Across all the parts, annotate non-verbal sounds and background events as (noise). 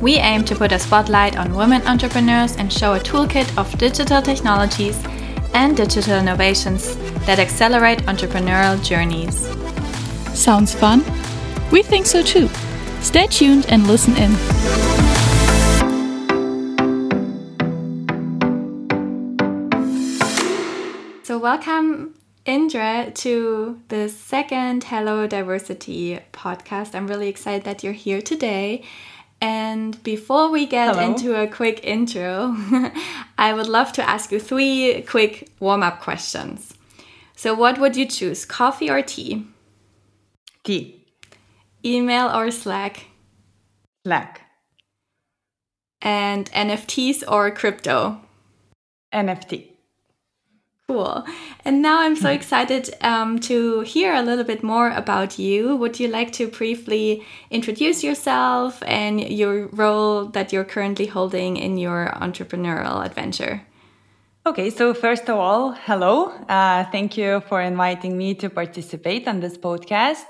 We aim to put a spotlight on women entrepreneurs and show a toolkit of digital technologies and digital innovations that accelerate entrepreneurial journeys. Sounds fun? We think so too. Stay tuned and listen in. So, welcome, Indra, to the second Hello Diversity podcast. I'm really excited that you're here today. And before we get Hello. into a quick intro, (laughs) I would love to ask you three quick warm up questions. So, what would you choose, coffee or tea? Tea. Email or Slack? Slack. And NFTs or crypto? NFT. Cool. And now I'm so excited um, to hear a little bit more about you. Would you like to briefly introduce yourself and your role that you're currently holding in your entrepreneurial adventure? Okay, so first of all, hello. Uh, thank you for inviting me to participate on this podcast.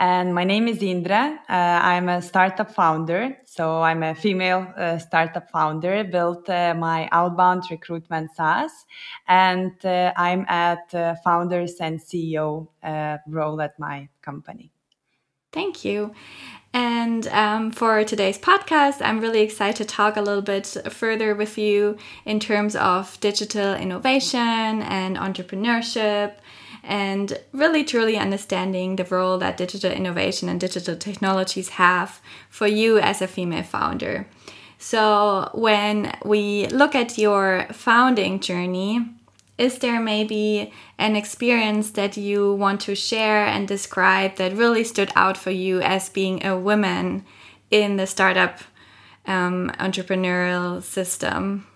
And my name is Indra. Uh, I'm a startup founder. So I'm a female uh, startup founder, built uh, my outbound recruitment SaaS. And uh, I'm at uh, founders and CEO uh, role at my company. Thank you. And um, for today's podcast, I'm really excited to talk a little bit further with you in terms of digital innovation and entrepreneurship and really truly understanding the role that digital innovation and digital technologies have for you as a female founder. So, when we look at your founding journey, is there maybe an experience that you want to share and describe that really stood out for you as being a woman in the startup um, entrepreneurial system?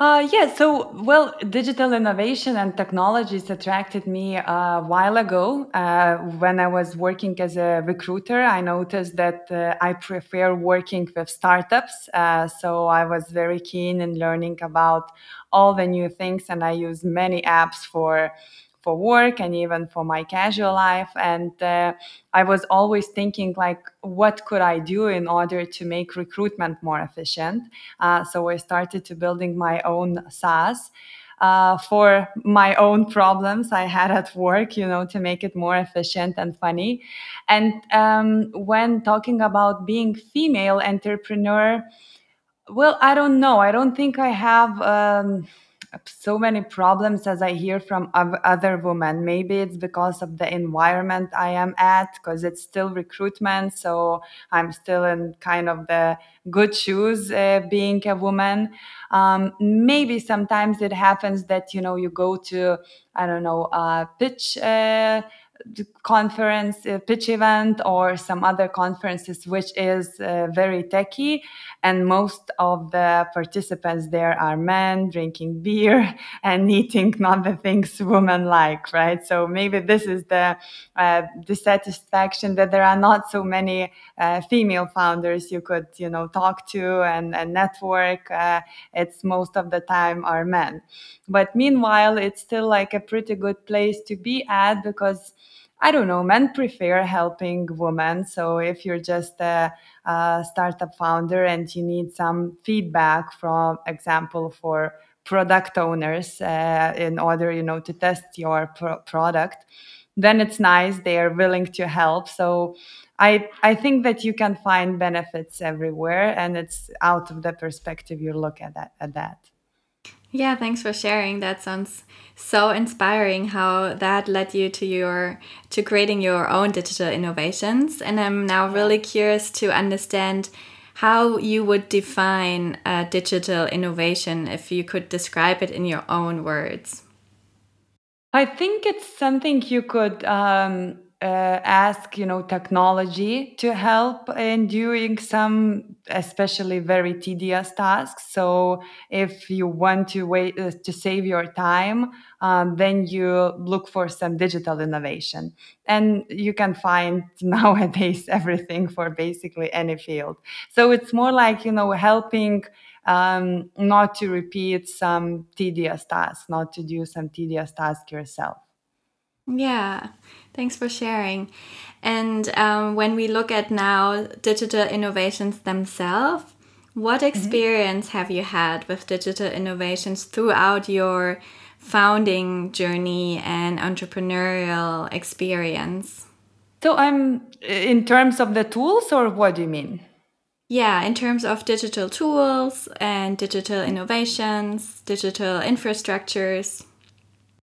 Uh, yeah, so well, digital innovation and technologies attracted me a while ago. Uh, when I was working as a recruiter, I noticed that uh, I prefer working with startups. Uh, so I was very keen in learning about all the new things, and I use many apps for for work and even for my casual life and uh, i was always thinking like what could i do in order to make recruitment more efficient uh, so i started to building my own saas uh, for my own problems I had at work, you know, to make it more efficient and funny. And um, when talking about being female entrepreneur, well, I don't know. I don't think I have. Um, so many problems as I hear from other women. Maybe it's because of the environment I am at, because it's still recruitment. So I'm still in kind of the good shoes uh, being a woman. Um, maybe sometimes it happens that, you know, you go to, I don't know, uh, pitch. Uh, conference, a pitch event, or some other conferences, which is uh, very techy. And most of the participants there are men drinking beer (laughs) and eating (laughs) not the things women like, right? So maybe this is the uh, dissatisfaction that there are not so many uh, female founders you could, you know, talk to and, and network. Uh, it's most of the time are men. But meanwhile, it's still like a pretty good place to be at because I don't know, men prefer helping women. So if you're just a, a, startup founder and you need some feedback from example for product owners uh, in order, you know, to test your pro- product, then it's nice they are willing to help. So I I think that you can find benefits everywhere, and it's out of the perspective you look at that at that. Yeah, thanks for sharing. That sounds so inspiring how that led you to your to creating your own digital innovations. And I'm now really curious to understand how you would define a digital innovation if you could describe it in your own words. I think it's something you could um, uh, ask you know technology to help in doing some especially very tedious tasks. So if you want to wait uh, to save your time um, then you look for some digital innovation. And you can find (laughs) nowadays everything for basically any field. So it's more like you know helping um, not to repeat some tedious tasks not to do some tedious task yourself yeah, thanks for sharing. And um, when we look at now digital innovations themselves, what mm-hmm. experience mm -hmm. have you had with digital innovations throughout your founding journey and entrepreneurial experience? So I'm in terms of the tools or what do you mean? Yeah, in terms of digital tools and digital innovations, digital infrastructures.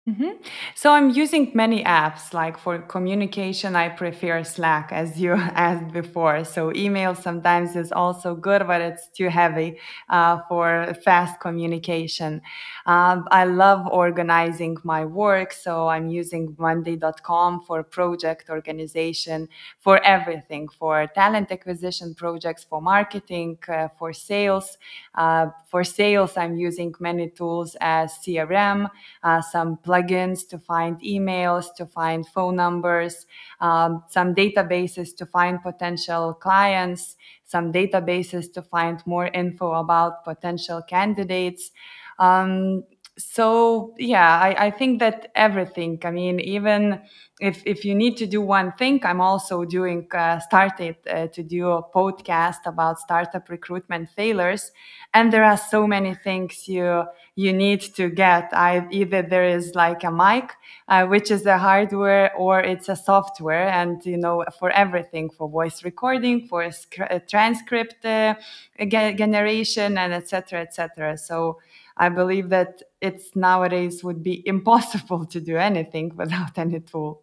Mm-hmm. So I'm using many apps. Like for communication, I prefer Slack, as you (laughs) asked before. So email sometimes is also good, but it's too heavy uh, for fast communication. Um, I love organizing my work, so I'm using Monday.com for project organization, for everything, for talent acquisition projects, for marketing, uh, for sales. Uh, for sales, I'm using many tools as CRM, uh, some plugins to find emails, to find phone numbers, um, some databases to find potential clients, some databases to find more info about potential candidates. Um, so yeah I, I think that everything i mean even if if you need to do one thing i'm also doing uh, started uh, to do a podcast about startup recruitment failures. And there are so many things you you need to get. I, either there is like a mic uh, which is the hardware or it's a software. And you know for everything for voice recording for a transcript uh, generation and etc etc so I believe that it's nowadays would be (laughs) impossible to do anything without any tool.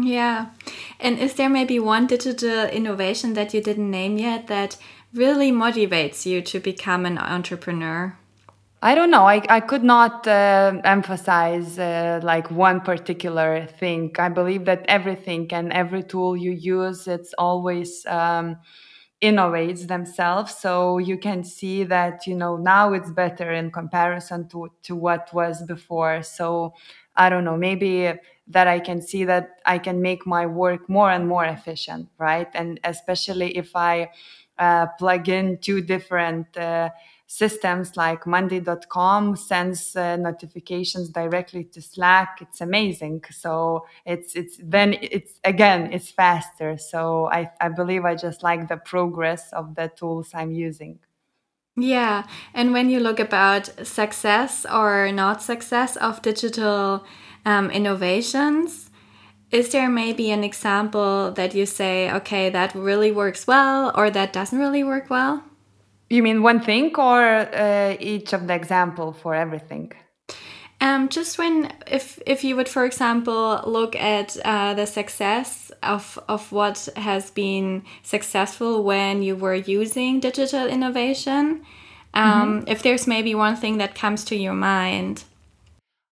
Yeah. And is there maybe one digital innovation that you didn't name yet that really motivates you to become an entrepreneur? I don't know. I, I could not uh, emphasize uh, like one particular thing. I believe that everything and every tool you use, it's always um, innovates themselves. So you can see that you know now it's better in comparison to to what was before. So i don't know maybe that i can see that i can make my work more and more efficient right? And especially if i uh, plug in two different uh, systems like monday.com sends uh, notifications directly to slack. It's amazing. So it's it's then it's again it's faster. So i i believe i just like the progress of the tools i'm using. Yeah. And when you look about success or not success of digital um, innovations is there maybe an example that you say okay that really works well or that doesn't really work well you mean one thing or uh, each of the example for everything? Um, just when, if if you would, for example, look at uh, the success of of what has been successful when you were using digital innovation, um, mm -hmm. if there's maybe one thing that comes to your mind.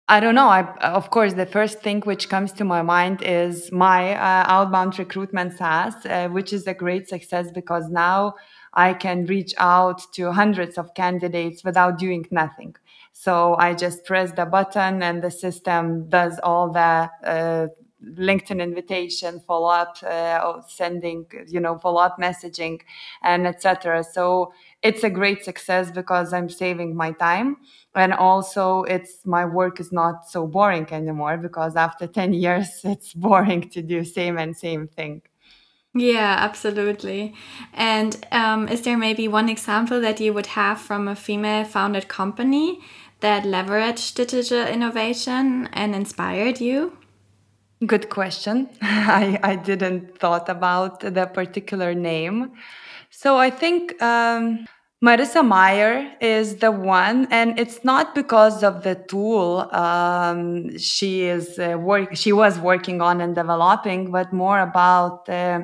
I don't know. I, of course, the first thing which comes to my mind is my uh, outbound recruitment SaaS, uh, which is a great success because now I can reach out to hundreds of candidates without doing nothing. So I just press the button and the system does all the uh, LinkedIn invitation, follow up, uh, sending, you know, follow up messaging, and etc. So it's a great success because I'm saving my time, and also it's my work is not so boring anymore because after ten (laughs) years it's boring to do same and same thing. Yeah, absolutely. And um, is there maybe one example that you would have from a female founded company that leveraged digital innovation and inspired you? Good question. (laughs) I, I didn't thought about the particular name. So I think um, Marissa Mayer is the one, and it's not because of the tool um, she is uh, work she was working on and developing, but more about uh,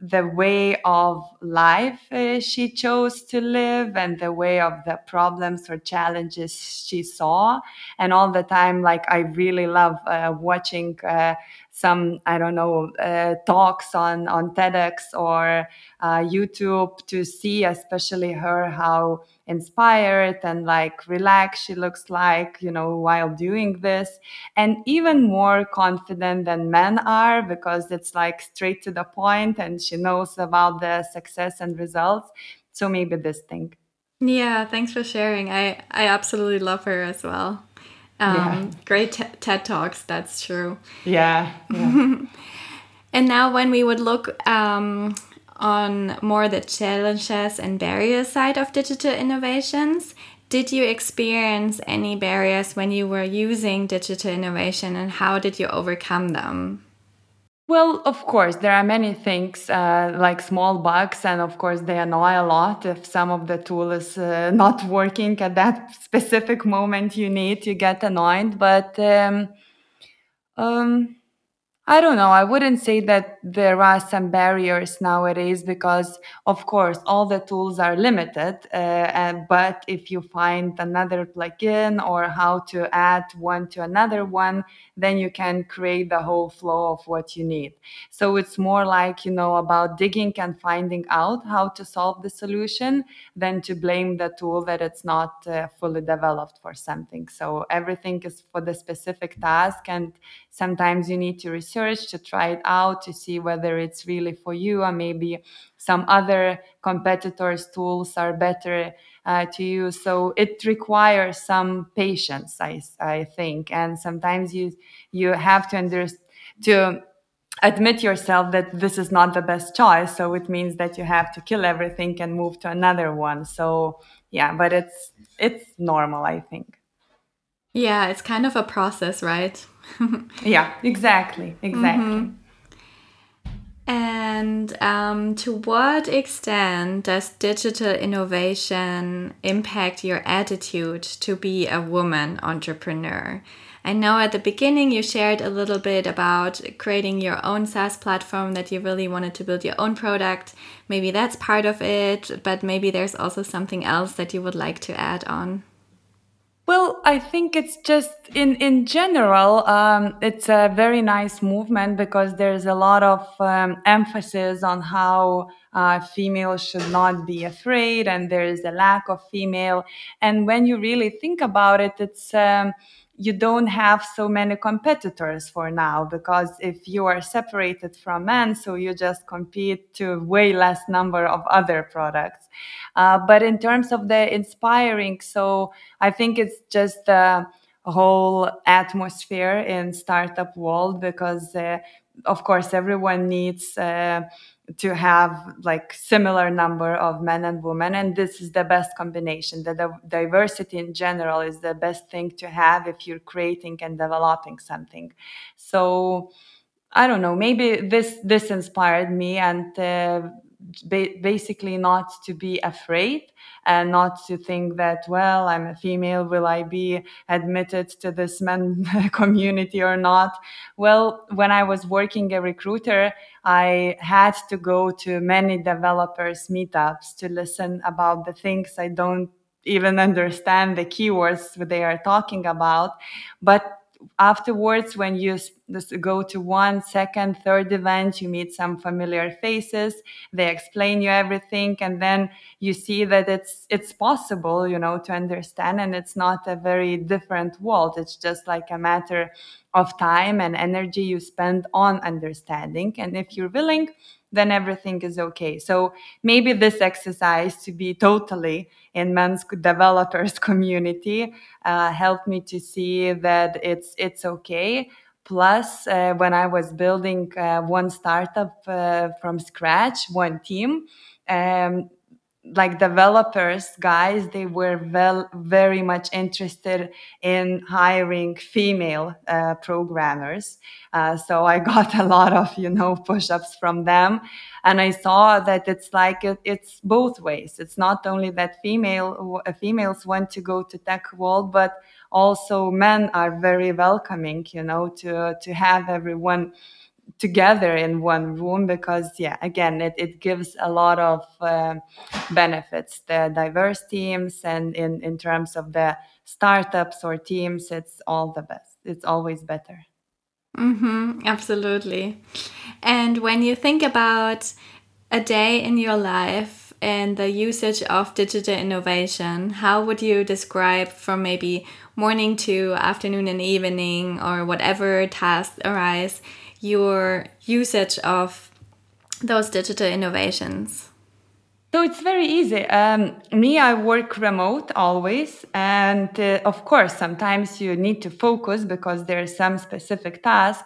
the way of life uh, she chose to live and the way of the problems or challenges she saw. And all the time like i really love uh, watching uh, some I don't know uh, talks on on TEDx or uh, YouTube to see, especially her, how inspired and like relaxed she looks like, you know, while doing this, and even more confident than men are because it's like straight to the point and she knows about the success and results. So maybe this thing. Yeah, thanks for sharing. I I absolutely love her as well. Um, yeah. Great TED Talks, that's true. Yeah. yeah. (laughs) and now, when we would look um, on more the challenges and barriers side of digital innovations, did you experience any barriers when you were using digital innovation and how did you overcome them? Well, of course, there are many things uh, like small bugs, and of course, they annoy a lot if some of the tool is uh, (laughs) not working at that specific moment you need. You get annoyed, but um, um, I don't know. I wouldn't say that there are some barriers nowadays because, of course, all the tools are limited. Uh, and, but if you find another plugin or how to add one to another one, then you can create the whole flow of what you need. So it's more like, you know, about digging and finding out how to solve the solution than to blame the tool that it's not uh, fully developed for something. So everything is for the specific task. And sometimes you need to research research to try it out to see whether it's really for you or maybe some other competitors tools are better uh, to use so it requires some patience i, I think. And sometimes you you have to understand to admit yourself that this is not the best choice. So it means that you have to kill everything and move to another one. So yeah but it's it's normal i think yeah it's kind of a process right (laughs) yeah, exactly, exactly. Mm-hmm. And um, to what extent does digital innovation impact your attitude to be a woman entrepreneur? I know at the beginning you shared a little bit about creating your own SaaS platform that you really wanted to build your own product. Maybe that's part of it, but maybe there's also something else that you would like to add on. Well, I think it's just in in general, um, it's a very nice movement because there's a lot of um, emphasis on how uh, females should not be afraid, and there is a lack of female. And when you really think about it, it's um, you don't have so many competitors for now because if you are separated from men so you just compete to way less number of other products. Uh, but in terms of the inspiring so i think it's just the whole atmosphere in startup world because uh, of course everyone needs uh, to have like similar number of men and women and this is the best combination. The, the diversity in general is the best thing to have if you're creating and developing something. So i don't know maybe this this inspired me and uh, ba- basically not to be afraid and not to think that well i'm a female will i be admitted to this men (laughs) community or not? Well when i was working a recruiter i had to go to many developers meetups to listen about the things i don't even understand the keywords they are talking about. But afterwards when you go to one second third event you meet some familiar faces they explain you everything and then you see that it's it's possible you know to understand and it's not a very different world. It's just like a matter of time and energy you spend on understanding and if you're willing then everything is okay. So maybe this exercise to be totally in men's developers (laughs) community uh, helped me to see that it's it's okay. Plus, uh, when I was building uh, one startup uh, from scratch, one team, um, like developers guys they were well very much interested in hiring female uh, programmers. Uh, so i (laughs) got a lot of you know push-ups from them. And i saw that it's like it, it's both ways. It's not only that female uh, females want to go to tech world but also men are very welcoming you know to to have everyone together in one room because yeah again it, it gives a lot of uh, benefits. The diverse teams and in in terms of the startups or teams it's all the best. It's always better. Mm-hmm, absolutely. And when you think about a day in your life and the usage of digital innovation, how would you describe from maybe morning to afternoon and evening or whatever tasks arise your usage of those digital innovations? So it's very easy. Um, me, I work remote always. And uh, of course, sometimes you need to focus because there's some specific task.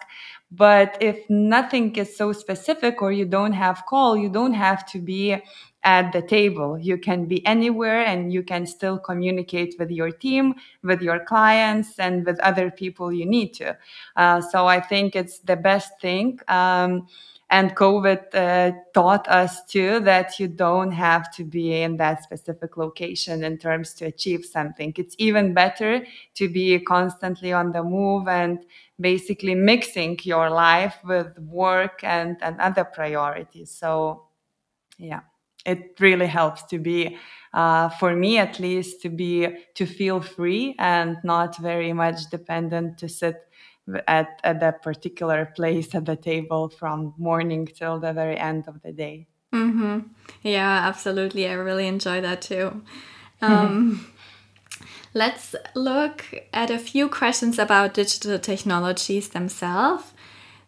But if nothing is so specific or you don't have call, you don't have to be at the table. You can be anywhere and you can still communicate with your team, with your clients, and with other people you need to. Uh, so I think it's the best thing. Um, and COVID uh, taught us too that you don't have to be in that specific location in terms to achieve something. It's even better to be constantly on the move and basically mixing your life with work and, and other priorities. So, yeah it really helps to be uh, for me at least to be to feel free and not very much dependent to sit at, at that particular place at the table from morning till the very end of the day. Mm-hmm. yeah absolutely. I really enjoy that too. (laughs) Um, let's look at a few questions about digital technologies themselves.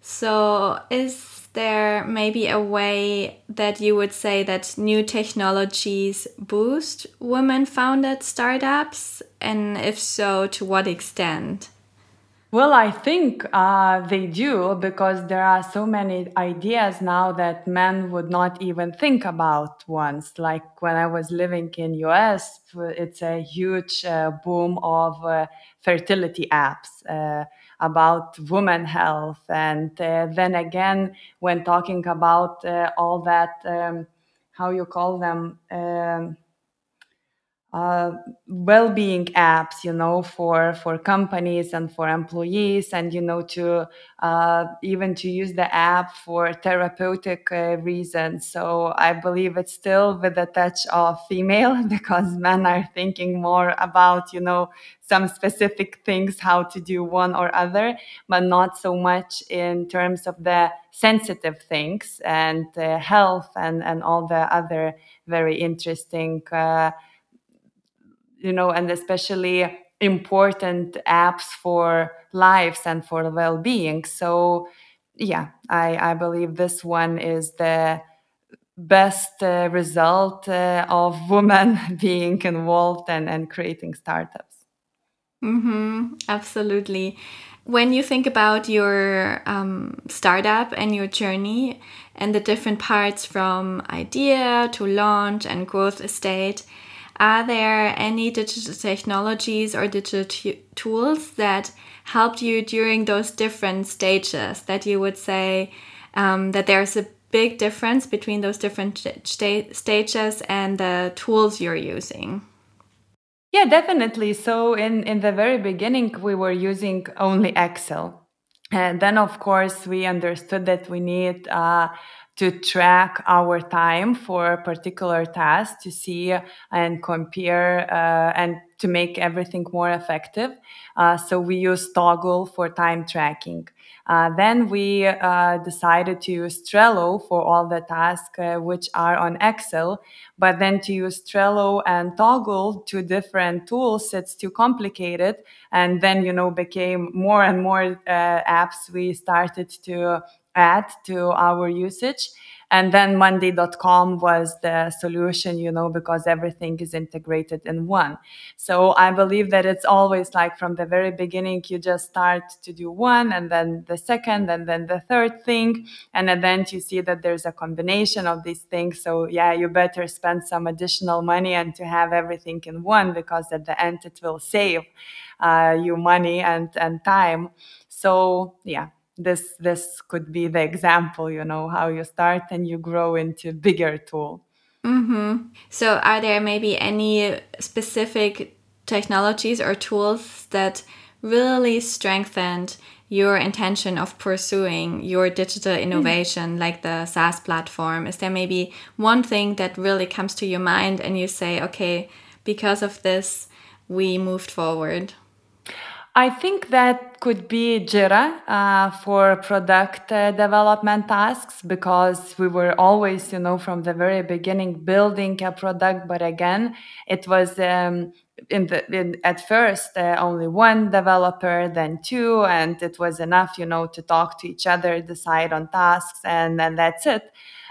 So is there maybe a way that you would say that new technologies boost women founded startups? And if so, to what extent? Well, I think uh, they do because there are so many ideas now that men would not even think about once. Like when I was living in US, it's a huge uh, boom of uh, fertility apps uh, about women health. And uh, then again, when talking about uh, all that, um, how you call them, um, uh, well-being apps you know for for companies and for employees and you know to uh, even to use the app for therapeutic uh, reasons. So i believe it's still with a touch of female (laughs) because men are thinking more about you know some specific things how to do one or other but not so much in terms of the sensitive things and uh, health and and all the other very interesting uh, you know, and especially important apps for lives and for well-being. So, yeah, I, I believe this one is the best uh, result uh, of (laughs) women being involved and, and creating startups. Mm-hmm, absolutely. When you think about your um, startup and your journey and the different parts from idea to launch and growth state, are there any digital technologies or digital tools that helped you during those different stages that you would say um, that there's a big difference between those different st stages and the tools you're using? Yeah, definitely. So in, in the very beginning, we were using only Excel. And then, of course, we understood that we need uh, to track our time for a particular task to see and compare uh, and to make everything more effective. Uh, so we use Toggl for time tracking. Uh, then we uh, decided to use Trello for all the tasks uh, which are on Excel, but then to use Trello and Toggl, two different tools, it's too complicated. And then, you know, became more and more uh, apps we started to add to our usage. And then Monday.com was the solution, you know, because everything is integrated in one. So I believe that it's always like from the very beginning, you just start to do one and then the second and then the third thing. And then you see that there's a combination of these things. So yeah, you better spend some additional money and to have everything in one because at the end it will save uh, you money and, and time. So yeah, this this could be the example you know how you start and you grow into bigger tool mm-hmm. so are there maybe any specific technologies or tools that really strengthened your intention of pursuing your digital hmm. innovation mm. like the SaaS platform? Is there maybe one thing that really comes to your mind and you say, okay, because of this, we moved forward? I think that could be Jira uh, for product uh, development tasks because we were always, you know, from the very beginning building a product. But again, it was um, in the in, at first uh, only one developer, then two, and it was enough, you know, to talk to each other, decide on tasks, and then that's it.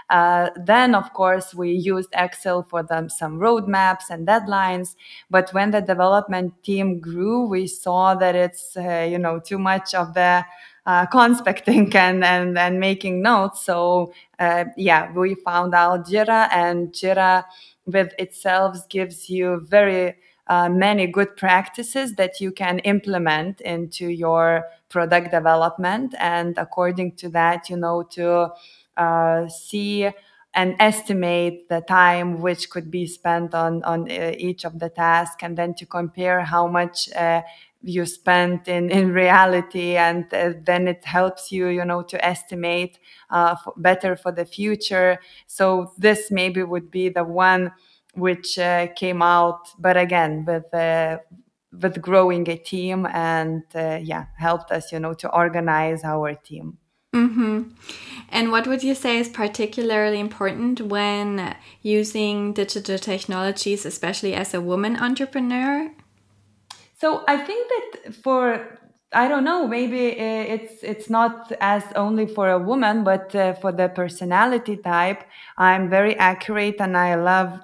Uh, then, of course, we used Excel for them some roadmaps and deadlines. But when the development team grew, we saw that it's uh, you know too much of the uh, conspecting (laughs) and, and and making notes. So uh, yeah, we found out Jira, and Jira with itself gives you very uh, many good practices that you can implement into your product development and according to that you know to see and estimate the time which could be spent on on uh, each of the tasks and then to compare how much uh, you spent in in reality and uh, then it helps you you know to estimate uh, better for the future. So this maybe would be the one which uh, came out but again with uh, with growing a team and yeah helped us you know to organize our team Mm-hmm. And what would you say is particularly important when using digital technologies, especially as a woman entrepreneur? So I think that for I don't know, maybe uh, it's it's not as only for a woman, but uh, for the personality type, I'm very accurate and I love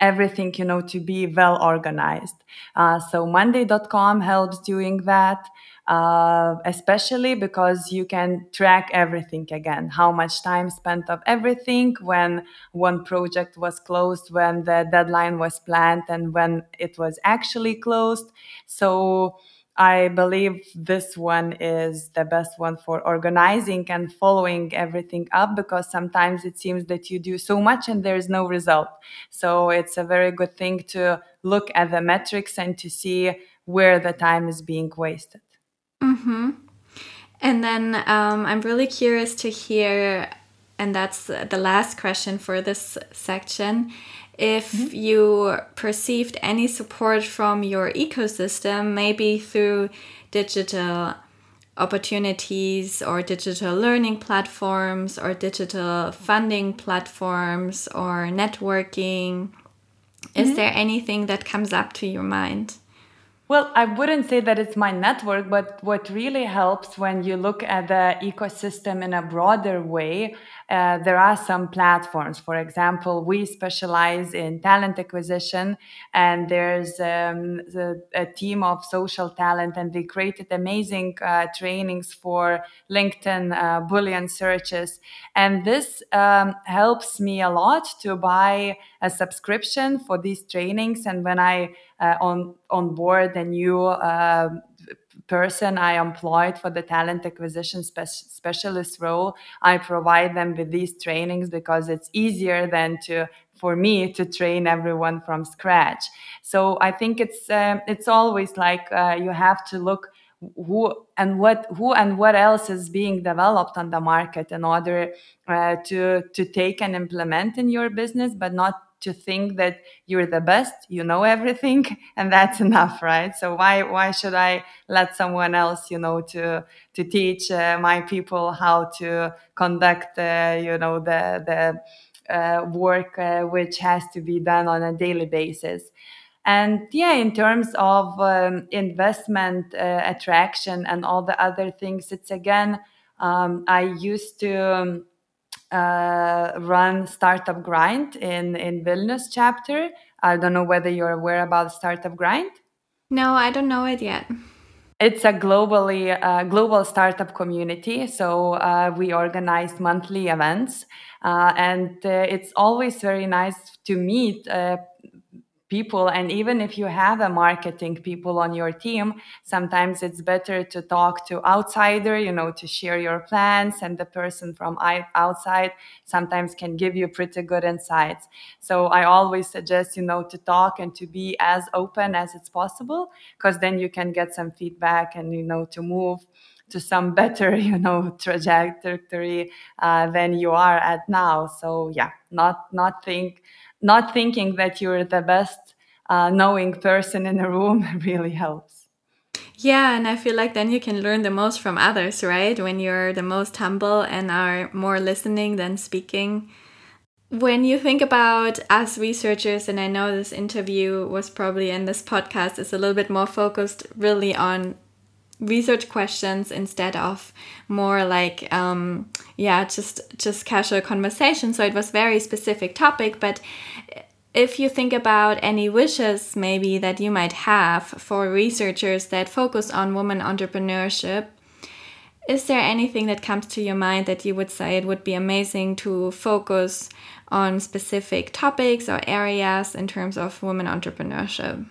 everything you know to be well organized uh, so monday.com helps doing that uh, especially because you can track everything again how much time spent of everything when one project was closed when the deadline was planned and when it was actually closed so I believe this one is the best one for organizing and following everything up because sometimes it seems that you do so much and there is no result. So it's a very good thing to look at the metrics and to see where the time is being wasted. Mm-hmm. And then um, I'm really curious to hear, and that's the last question for this section if mm -hmm. you perceived any support from your ecosystem, maybe through digital opportunities or digital learning platforms or digital funding platforms or networking. Mm -hmm. Is mm-hmm. there anything that comes up to your mind? Well, I wouldn't say that it's my network, but what really helps when you look at the ecosystem in a broader way, uh, there are some platforms. For example, we specialize in talent acquisition, and there's um, the, a team of SocialTalent, and they created amazing uh, trainings for LinkedIn uh, Boolean searches. And this um, helps me a lot to buy a subscription for these trainings. And when I uh, on on board a new uh, person I employed for the talent acquisition spe- specialist role, I provide them with these trainings because it's easier than to for me to train everyone from scratch. So I think it's uh, it's always like uh, you have to look who and what who and what else is being developed on the market in order uh, to to take and implement in your business, but not to think that you're the best you know everything (laughs) and that's enough right? So why why should i let someone else you know to to teach uh, my people how to conduct uh, you know the the uh, work uh, which has to be done on a daily basis? And yeah in terms of um, investment uh, attraction and all the other things it's again um, i used to um, uh, run Startup Grind in in Vilnius chapter. I don't know whether you're aware about Startup Grind. No, I don't know it yet. It's a globally uh, global startup community. So uh, we organize monthly events, uh, and uh, it's always very nice to meet uh, people and even if you have a marketing people on your team sometimes it's better to talk to outsider you know to share your plans and the person from outside sometimes can give you pretty good insights. So i always suggest you know to talk and to be as open as it's possible because then you can get some feedback and you know to move to some (laughs) better you know trajectory uh, than you are at now. So yeah not not think not thinking that you're the best uh, knowing person in a room (laughs) really helps. Yeah, and I feel like then you can learn the most from others, right? When you're the most humble and are more listening than speaking. When you think about us researchers, and I know this interview was probably in this podcast is a little bit more focused really on research questions instead of more like um yeah just just casual conversation. So it was very specific topic but if you think about any wishes maybe that you might have for researchers that focus on women entrepreneurship is there anything that comes to your mind that you would say it would be amazing to focus on specific topics or areas in terms of women entrepreneurship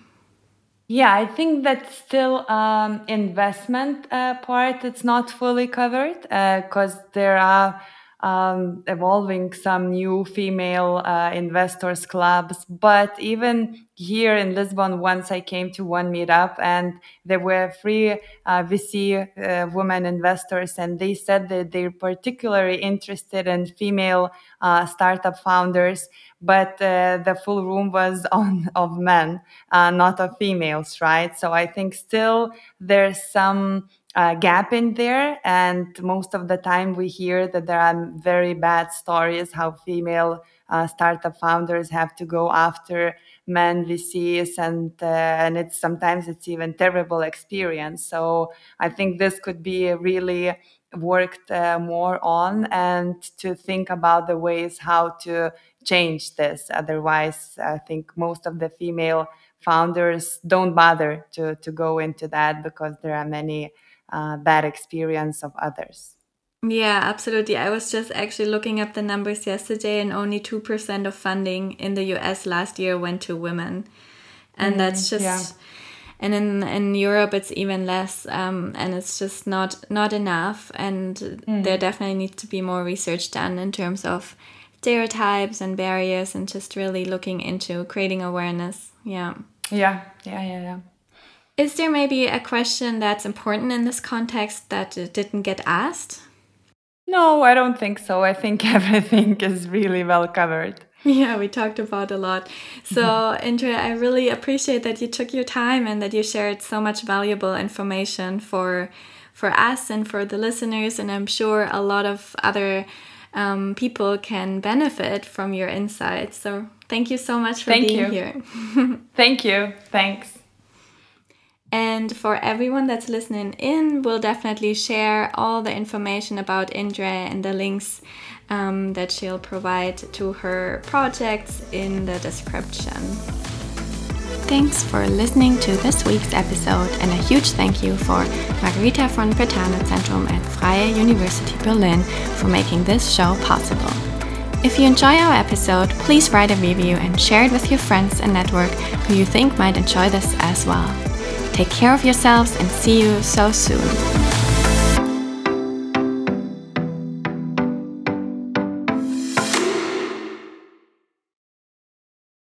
yeah, I think that still um, investment uh, part it's not fully covered because uh, there are um, evolving some new female uh, investors clubs. But even here in Lisbon, once I came to one meetup and there were three uh, VC uh, women investors, and they said that they're particularly interested in female uh, startup founders but uh, the full room was (laughs) on of men, uh, not of females, right? So I think still there's some uh, gap in there, and most of the time we hear that there are very bad stories how female uh, startup founders have to go after men VCs, and uh, and it's sometimes it's even terrible experience. So I think this could be really worked uh, more on and to think about the ways how to change this. Otherwise, I think most of the female founders don't bother to, to go into that because there are many uh, bad experience of others. Yeah, absolutely. I was just actually looking up the numbers yesterday, and only 2% of funding in the US last year went to women. And mm, that's just. Yeah. And in, in Europe, it's even less, um, and it's just not not enough. And mm. there definitely needs to be more research done in terms of stereotypes and barriers and just really looking into creating awareness. Yeah. Yeah, yeah, yeah, yeah. Is there maybe a question that's important in this context that uh, didn't get asked? No, I don't think so. I think (laughs) everything is really well covered. Yeah, we talked about a lot. So, (laughs) Indre, I really appreciate that you took your time and that you shared so much valuable information for for us and for the listeners and I'm sure a lot of other um, people can benefit from your insights. So thank you so much for thank being you. here. (laughs) thank you. Thanks. And for everyone that's listening in, we'll definitely share all the information about Indre and the links um, that she'll provide to her projects in the description. Thanks for listening to this week's episode, and a huge thank you for Margherita von Brentano Zentrum at Freie University Berlin for making this show possible. If you enjoy our episode, please write a review and share it with your friends and network who you think might enjoy this as well. Take care of yourselves and see you so soon.